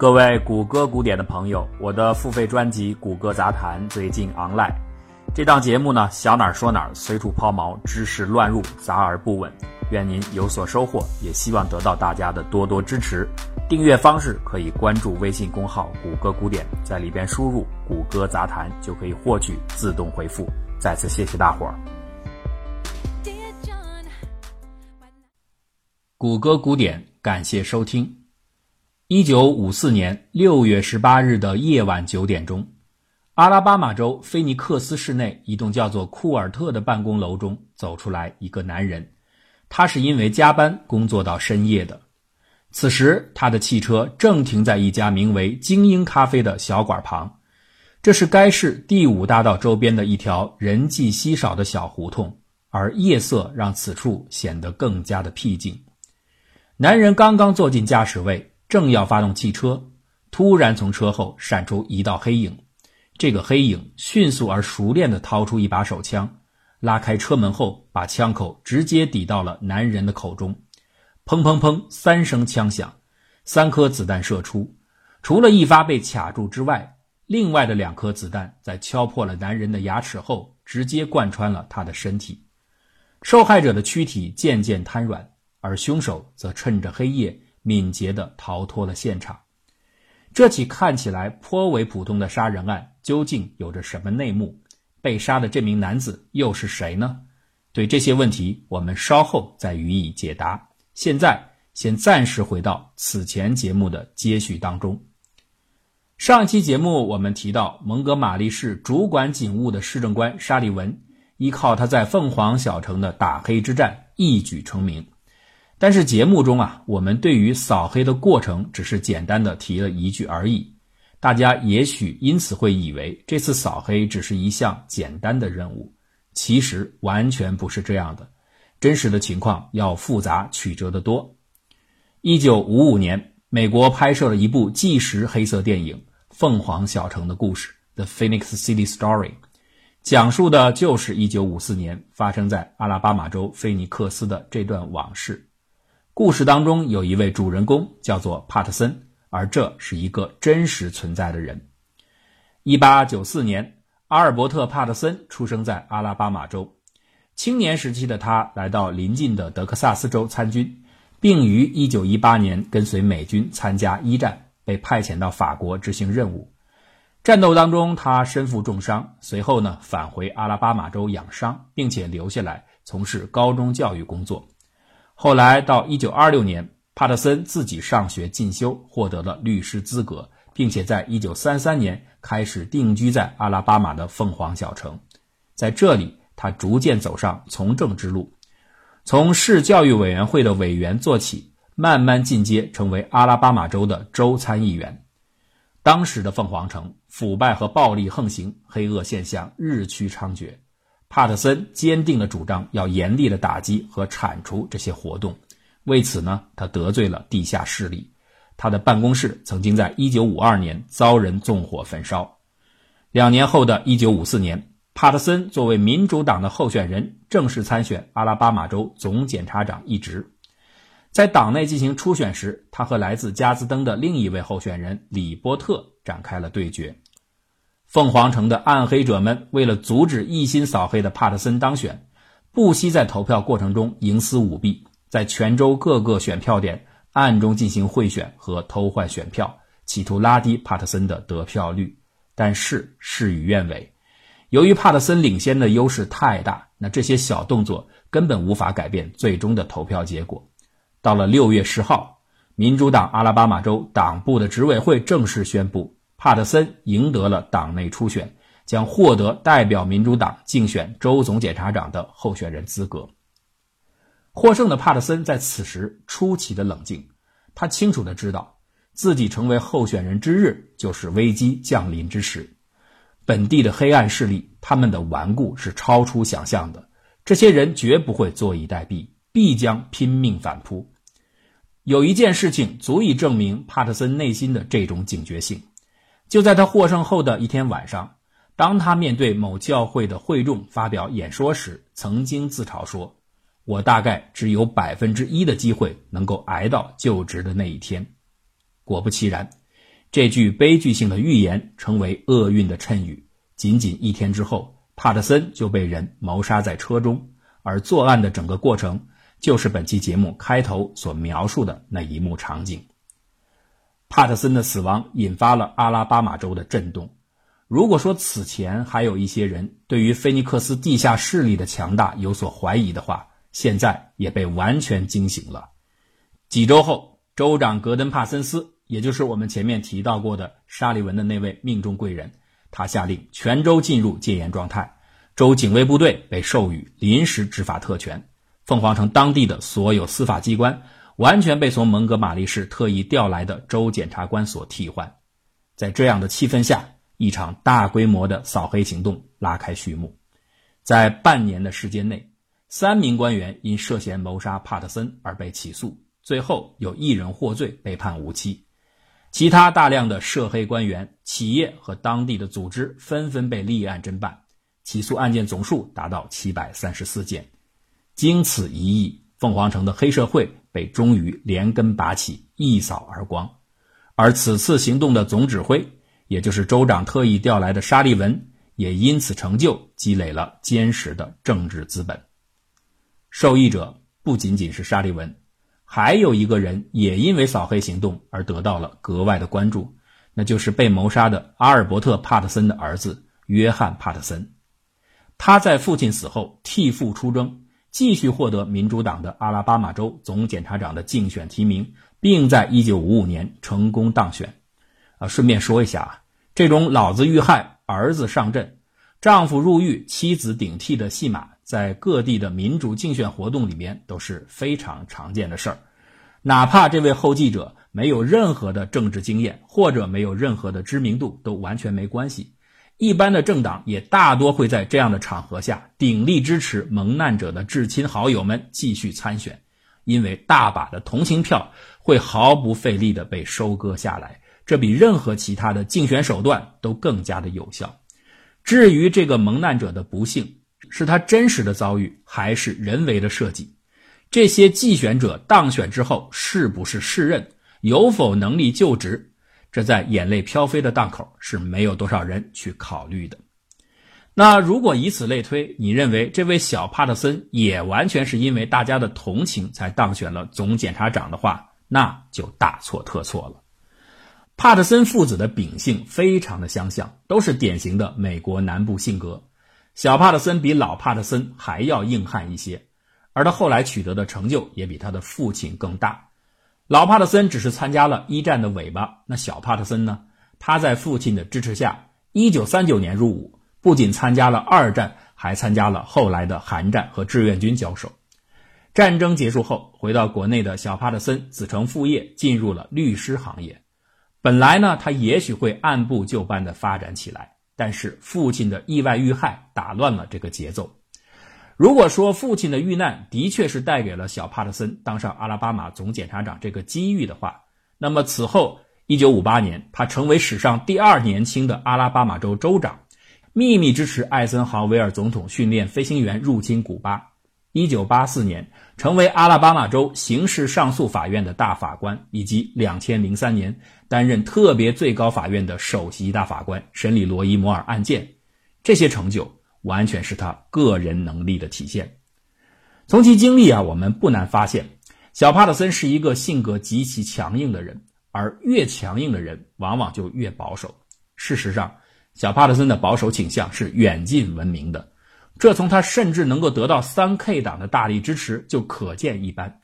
各位谷歌古典的朋友，我的付费专辑《谷歌杂谈》最近 online。这档节目呢，想哪儿说哪儿，随处抛锚，知识乱入，杂而不稳。愿您有所收获，也希望得到大家的多多支持。订阅方式可以关注微信公号“谷歌古典”，在里边输入“谷歌杂谈”就可以获取自动回复。再次谢谢大伙儿。谷歌古典，感谢收听。一九五四年六月十八日的夜晚九点钟，阿拉巴马州菲尼克斯市内一栋叫做库尔特的办公楼中走出来一个男人，他是因为加班工作到深夜的。此时，他的汽车正停在一家名为“精英咖啡”的小馆旁，这是该市第五大道周边的一条人迹稀少的小胡同，而夜色让此处显得更加的僻静。男人刚刚坐进驾驶位。正要发动汽车，突然从车后闪出一道黑影。这个黑影迅速而熟练地掏出一把手枪，拉开车门后，把枪口直接抵到了男人的口中。砰砰砰，三声枪响，三颗子弹射出。除了一发被卡住之外，另外的两颗子弹在敲破了男人的牙齿后，直接贯穿了他的身体。受害者的躯体渐渐瘫软，而凶手则趁着黑夜。敏捷地逃脱了现场。这起看起来颇为普通的杀人案究竟有着什么内幕？被杀的这名男子又是谁呢？对这些问题，我们稍后再予以解答。现在先暂时回到此前节目的接续当中。上期节目我们提到，蒙哥马利市主管警务的市政官沙利文，依靠他在凤凰小城的打黑之战一举成名。但是节目中啊，我们对于扫黑的过程只是简单的提了一句而已，大家也许因此会以为这次扫黑只是一项简单的任务，其实完全不是这样的，真实的情况要复杂曲折得多。一九五五年，美国拍摄了一部纪实黑色电影《凤凰小城的故事》（The Phoenix City Story），讲述的就是一九五四年发生在阿拉巴马州菲尼克斯的这段往事。故事当中有一位主人公叫做帕特森，而这是一个真实存在的人。一八九四年，阿尔伯特·帕特森出生在阿拉巴马州。青年时期的他来到邻近的德克萨斯州参军，并于一九一八年跟随美军参加一战，被派遣到法国执行任务。战斗当中，他身负重伤，随后呢返回阿拉巴马州养伤，并且留下来从事高中教育工作。后来到一九二六年，帕特森自己上学进修，获得了律师资格，并且在一九三三年开始定居在阿拉巴马的凤凰小城。在这里，他逐渐走上从政之路，从市教育委员会的委员做起，慢慢进阶成为阿拉巴马州的州参议员。当时的凤凰城腐败和暴力横行，黑恶现象日趋猖獗。帕特森坚定的主张要严厉的打击和铲除这些活动，为此呢，他得罪了地下势力。他的办公室曾经在1952年遭人纵火焚烧。两年后的一九五四年，帕特森作为民主党的候选人正式参选阿拉巴马州总检察长一职。在党内进行初选时，他和来自加兹登的另一位候选人李波特展开了对决。凤凰城的暗黑者们为了阻止一心扫黑的帕特森当选，不惜在投票过程中营私舞弊，在全州各个选票点暗中进行贿选和偷换选票，企图拉低帕特森的得票率。但是事与愿违，由于帕特森领先的优势太大，那这些小动作根本无法改变最终的投票结果。到了六月十号，民主党阿拉巴马州党部的执委会正式宣布。帕特森赢得了党内初选，将获得代表民主党竞选州总检察长的候选人资格。获胜的帕特森在此时出奇的冷静，他清楚的知道自己成为候选人之日就是危机降临之时。本地的黑暗势力，他们的顽固是超出想象的，这些人绝不会坐以待毙，必将拼命反扑。有一件事情足以证明帕特森内心的这种警觉性。就在他获胜后的一天晚上，当他面对某教会的会众发表演说时，曾经自嘲说：“我大概只有百分之一的机会能够挨到就职的那一天。”果不其然，这句悲剧性的预言成为厄运的谶语。仅仅一天之后，帕特森就被人谋杀在车中，而作案的整个过程就是本期节目开头所描述的那一幕场景。帕特森的死亡引发了阿拉巴马州的震动。如果说此前还有一些人对于菲尼克斯地下势力的强大有所怀疑的话，现在也被完全惊醒了。几周后，州长格登帕森斯，也就是我们前面提到过的沙利文的那位命中贵人，他下令全州进入戒严状态，州警卫部队被授予临时执法特权，凤凰城当地的所有司法机关完全被从蒙哥马利市特意调来的州检察官所替换。在这样的气氛下，一场大规模的扫黑行动拉开序幕，在半年的时间内，三名官员因涉嫌谋杀帕特森而被起诉，最后有一人获罪，被判无期。其他大量的涉黑官员、企业和当地的组织纷纷被立案侦办，起诉案件总数达到七百三十四件。经此一役，凤凰城的黑社会被终于连根拔起，一扫而光。而此次行动的总指挥。也就是州长特意调来的沙利文，也因此成就积累了坚实的政治资本。受益者不仅仅是沙利文，还有一个人也因为扫黑行动而得到了格外的关注，那就是被谋杀的阿尔伯特·帕特森的儿子约翰·帕特森。他在父亲死后替父出征，继续获得民主党的阿拉巴马州总检察长的竞选提名，并在1955年成功当选。啊，顺便说一下啊，这种老子遇害，儿子上阵，丈夫入狱，妻子顶替的戏码，在各地的民主竞选活动里面都是非常常见的事儿。哪怕这位后继者没有任何的政治经验，或者没有任何的知名度，都完全没关系。一般的政党也大多会在这样的场合下鼎力支持蒙难者的至亲好友们继续参选，因为大把的同情票会毫不费力的被收割下来。这比任何其他的竞选手段都更加的有效。至于这个蒙难者的不幸是他真实的遭遇，还是人为的设计？这些竞选者当选之后是不是适任，有否能力就职？这在眼泪飘飞的档口是没有多少人去考虑的。那如果以此类推，你认为这位小帕特森也完全是因为大家的同情才当选了总检察长的话，那就大错特错了。帕特森父子的秉性非常的相像，都是典型的美国南部性格。小帕特森比老帕特森还要硬汉一些，而他后来取得的成就也比他的父亲更大。老帕特森只是参加了一战的尾巴，那小帕特森呢？他在父亲的支持下，一九三九年入伍，不仅参加了二战，还参加了后来的韩战和志愿军交手。战争结束后，回到国内的小帕特森子承父业，进入了律师行业。本来呢，他也许会按部就班地发展起来，但是父亲的意外遇害打乱了这个节奏。如果说父亲的遇难的确是带给了小帕特森当上阿拉巴马总检察长这个机遇的话，那么此后1958年，他成为史上第二年轻的阿拉巴马州州长，秘密支持艾森豪威尔总统训练飞行员入侵古巴。1984年，成为阿拉巴马州刑事上诉法院的大法官，以及2003年。担任特别最高法院的首席大法官，审理罗伊摩尔案件，这些成就完全是他个人能力的体现。从其经历啊，我们不难发现，小帕特森是一个性格极其强硬的人，而越强硬的人往往就越保守。事实上，小帕特森的保守倾向是远近闻名的，这从他甚至能够得到三 K 党的大力支持就可见一斑，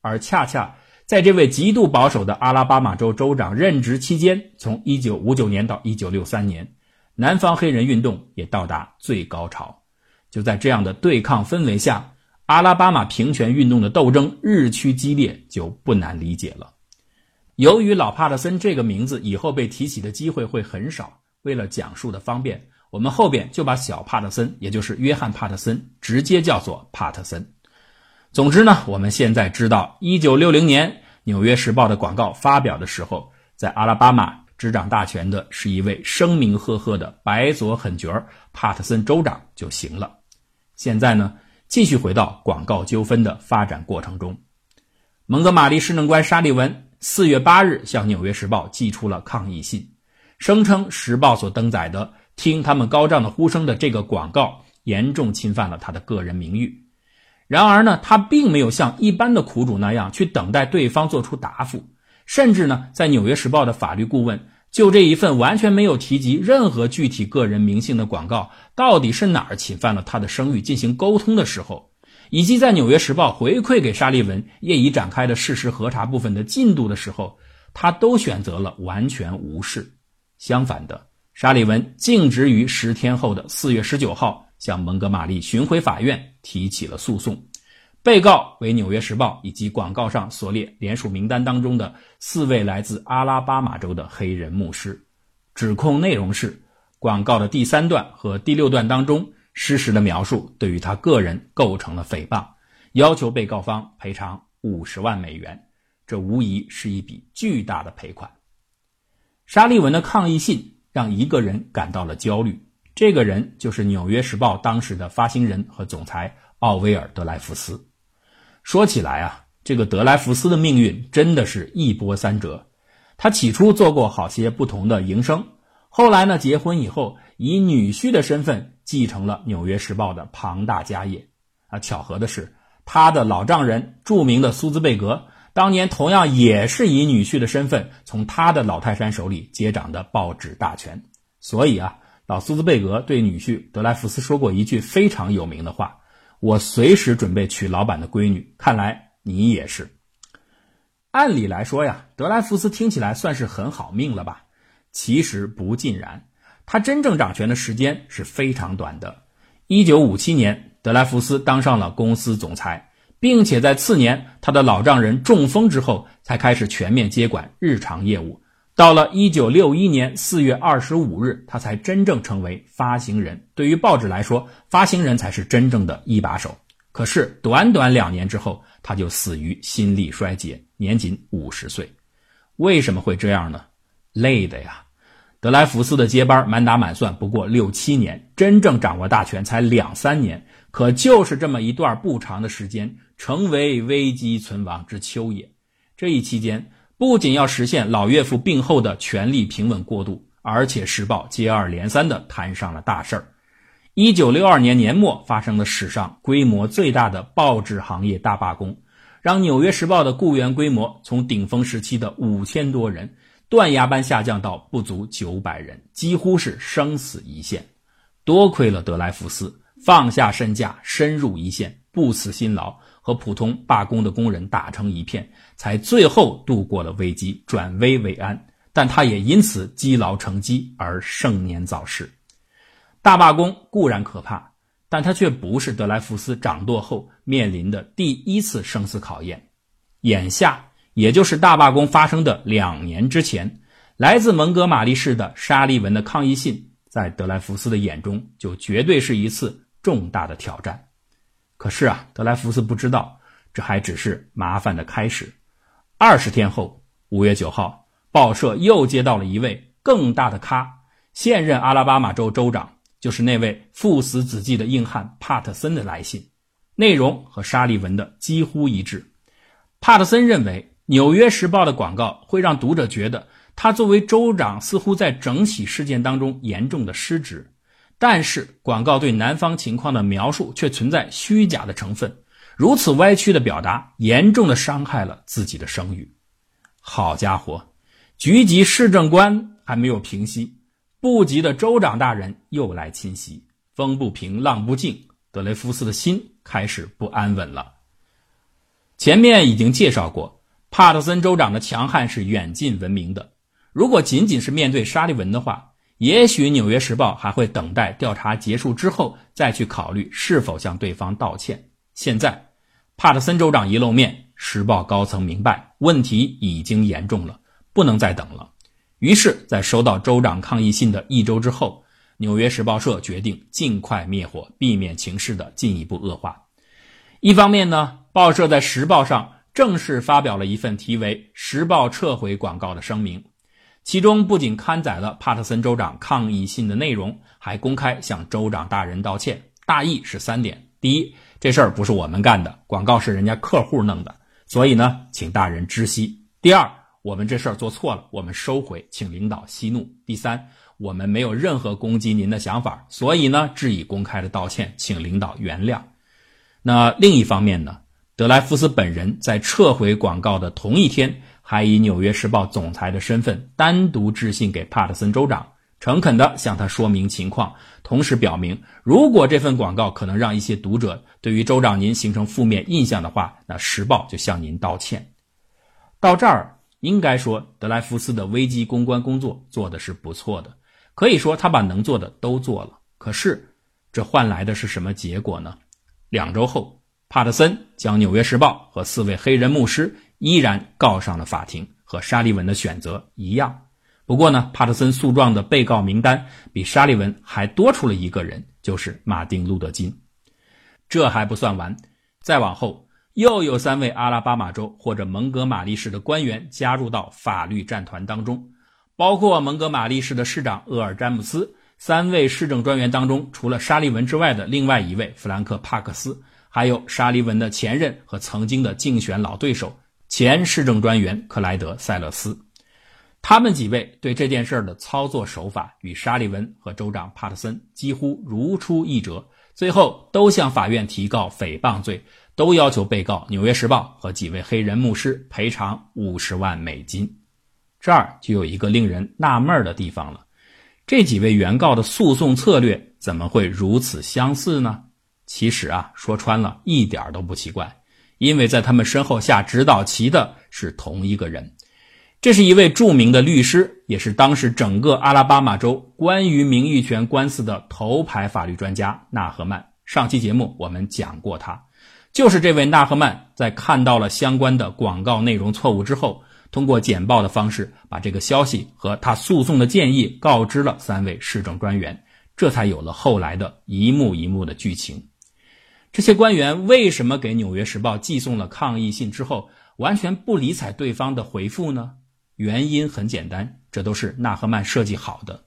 而恰恰。在这位极度保守的阿拉巴马州州长任职期间，从1959年到1963年，南方黑人运动也到达最高潮。就在这样的对抗氛围下，阿拉巴马平权运动的斗争日趋激烈，就不难理解了。由于老帕特森这个名字以后被提起的机会会很少，为了讲述的方便，我们后边就把小帕特森，也就是约翰帕特森，直接叫做帕特森。总之呢，我们现在知道，一九六零年《纽约时报》的广告发表的时候，在阿拉巴马执掌大权的是一位声名赫赫的白左狠角帕特森州长就行了。现在呢，继续回到广告纠纷的发展过程中，蒙哥马利市政官沙利文四月八日向《纽约时报》寄出了抗议信，声称《时报》所登载的“听他们高涨的呼声”的这个广告严重侵犯了他的个人名誉。然而呢，他并没有像一般的苦主那样去等待对方做出答复，甚至呢，在《纽约时报》的法律顾问就这一份完全没有提及任何具体个人名姓的广告到底是哪儿侵犯了他的声誉进行沟通的时候，以及在《纽约时报》回馈给沙利文业已展开的事实核查部分的进度的时候，他都选择了完全无视。相反的，沙利文径直于十天后的四月十九号。向蒙哥马利巡回法院提起了诉讼，被告为《纽约时报》以及广告上所列联署名单当中的四位来自阿拉巴马州的黑人牧师。指控内容是广告的第三段和第六段当中失实的描述对于他个人构成了诽谤，要求被告方赔偿五十万美元。这无疑是一笔巨大的赔款。沙利文的抗议信让一个人感到了焦虑。这个人就是《纽约时报》当时的发行人和总裁奥威尔·德莱福斯。说起来啊，这个德莱福斯的命运真的是一波三折。他起初做过好些不同的营生，后来呢，结婚以后以女婿的身份继承了《纽约时报》的庞大家业。啊，巧合的是，他的老丈人著名的苏兹贝格，当年同样也是以女婿的身份从他的老泰山手里接掌的报纸大权。所以啊。老苏兹贝格对女婿德莱福斯说过一句非常有名的话：“我随时准备娶老板的闺女。”看来你也是。按理来说呀，德莱福斯听起来算是很好命了吧？其实不尽然，他真正掌权的时间是非常短的。一九五七年，德莱福斯当上了公司总裁，并且在次年他的老丈人中风之后，才开始全面接管日常业务。到了一九六一年四月二十五日，他才真正成为发行人。对于报纸来说，发行人才是真正的一把手。可是短短两年之后，他就死于心力衰竭，年仅五十岁。为什么会这样呢？累的呀！德莱福斯的接班满打满算不过六七年，真正掌握大权才两三年。可就是这么一段不长的时间，成为危机存亡之秋也。这一期间。不仅要实现老岳父病后的权力平稳过渡，而且《时报》接二连三地摊上了大事儿。一九六二年年末发生的史上规模最大的报纸行业大罢工，让《纽约时报》的雇员规模从顶峰时期的五千多人断崖般下降到不足九百人，几乎是生死一线。多亏了德莱福斯放下身价，深入一线，不辞辛劳。和普通罢工的工人打成一片，才最后度过了危机，转危为安。但他也因此积劳成疾而盛年早逝。大罢工固然可怕，但他却不是德莱福斯掌舵后面临的第一次生死考验。眼下，也就是大罢工发生的两年之前，来自蒙哥马利市的沙利文的抗议信，在德莱福斯的眼中，就绝对是一次重大的挑战。可是啊，德莱福斯不知道，这还只是麻烦的开始。二十天后，五月九号，报社又接到了一位更大的咖——现任阿拉巴马州州长，就是那位父死子继的硬汉帕特森的来信，内容和沙利文的几乎一致。帕特森认为，《纽约时报》的广告会让读者觉得他作为州长似乎在整起事件当中严重的失职。但是广告对南方情况的描述却存在虚假的成分，如此歪曲的表达，严重的伤害了自己的声誉。好家伙，局级市政官还没有平息，部级的州长大人又来侵袭，风不平浪不静，德雷福斯的心开始不安稳了。前面已经介绍过，帕特森州长的强悍是远近闻名的，如果仅仅是面对沙利文的话。也许《纽约时报》还会等待调查结束之后再去考虑是否向对方道歉。现在，帕特森州长一露面，《时报》高层明白问题已经严重了，不能再等了。于是，在收到州长抗议信的一周之后，《纽约时报》社决定尽快灭火，避免情势的进一步恶化。一方面呢，报社在《时报》上正式发表了一份题为《时报撤回广告》的声明。其中不仅刊载了帕特森州长抗议信的内容，还公开向州长大人道歉。大意是三点：第一，这事儿不是我们干的，广告是人家客户弄的，所以呢，请大人知悉；第二，我们这事儿做错了，我们收回，请领导息怒。第三，我们没有任何攻击您的想法，所以呢，致以公开的道歉，请领导原谅。那另一方面呢，德莱夫斯本人在撤回广告的同一天，还以《纽约时报》总裁的身份单独致信给帕特森州长，诚恳地向他说明情况，同时表明，如果这份广告可能让一些读者对于州长您形成负面印象的话，那《时报》就向您道歉。到这儿。应该说，德莱夫斯的危机公关工作做的是不错的，可以说他把能做的都做了。可是，这换来的是什么结果呢？两周后，帕特森将《纽约时报》和四位黑人牧师依然告上了法庭，和沙利文的选择一样。不过呢，帕特森诉状的被告名单比沙利文还多出了一个人，就是马丁·路德·金。这还不算完，再往后。又有三位阿拉巴马州或者蒙哥马利市的官员加入到法律战团当中，包括蒙哥马利市的市长厄尔·詹姆斯。三位市政专员当中，除了沙利文之外的另外一位弗兰克·帕克斯，还有沙利文的前任和曾经的竞选老对手前市政专员克莱德·塞勒斯。他们几位对这件事的操作手法与沙利文和州长帕特森几乎如出一辙，最后都向法院提告诽谤罪。都要求被告《纽约时报》和几位黑人牧师赔偿五十万美金。这儿就有一个令人纳闷的地方了：这几位原告的诉讼策略怎么会如此相似呢？其实啊，说穿了一点都不奇怪，因为在他们身后下指导棋的是同一个人。这是一位著名的律师，也是当时整个阿拉巴马州关于名誉权官司的头牌法律专家纳赫曼。上期节目我们讲过他。就是这位纳赫曼在看到了相关的广告内容错误之后，通过简报的方式把这个消息和他诉讼的建议告知了三位市政专员，这才有了后来的一幕一幕的剧情。这些官员为什么给《纽约时报》寄送了抗议信之后完全不理睬对方的回复呢？原因很简单，这都是纳赫曼设计好的。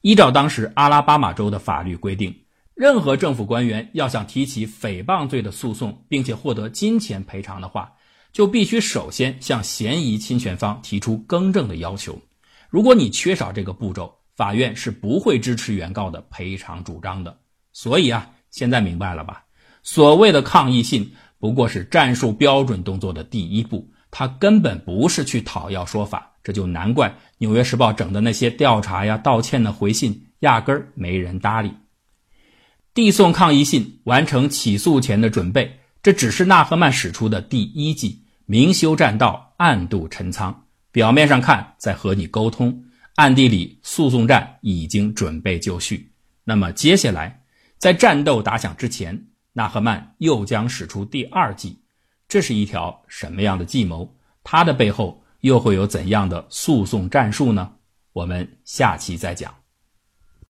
依照当时阿拉巴马州的法律规定。任何政府官员要想提起诽谤罪的诉讼，并且获得金钱赔偿的话，就必须首先向嫌疑侵权方提出更正的要求。如果你缺少这个步骤，法院是不会支持原告的赔偿主张的。所以啊，现在明白了吧？所谓的抗议信不过是战术标准动作的第一步，他根本不是去讨要说法。这就难怪《纽约时报》整的那些调查呀、道歉的回信，压根儿没人搭理。递送抗议信，完成起诉前的准备，这只是纳赫曼使出的第一计，明修栈道，暗度陈仓。表面上看在和你沟通，暗地里诉讼战已经准备就绪。那么接下来，在战斗打响之前，纳赫曼又将使出第二计。这是一条什么样的计谋？它的背后又会有怎样的诉讼战术呢？我们下期再讲。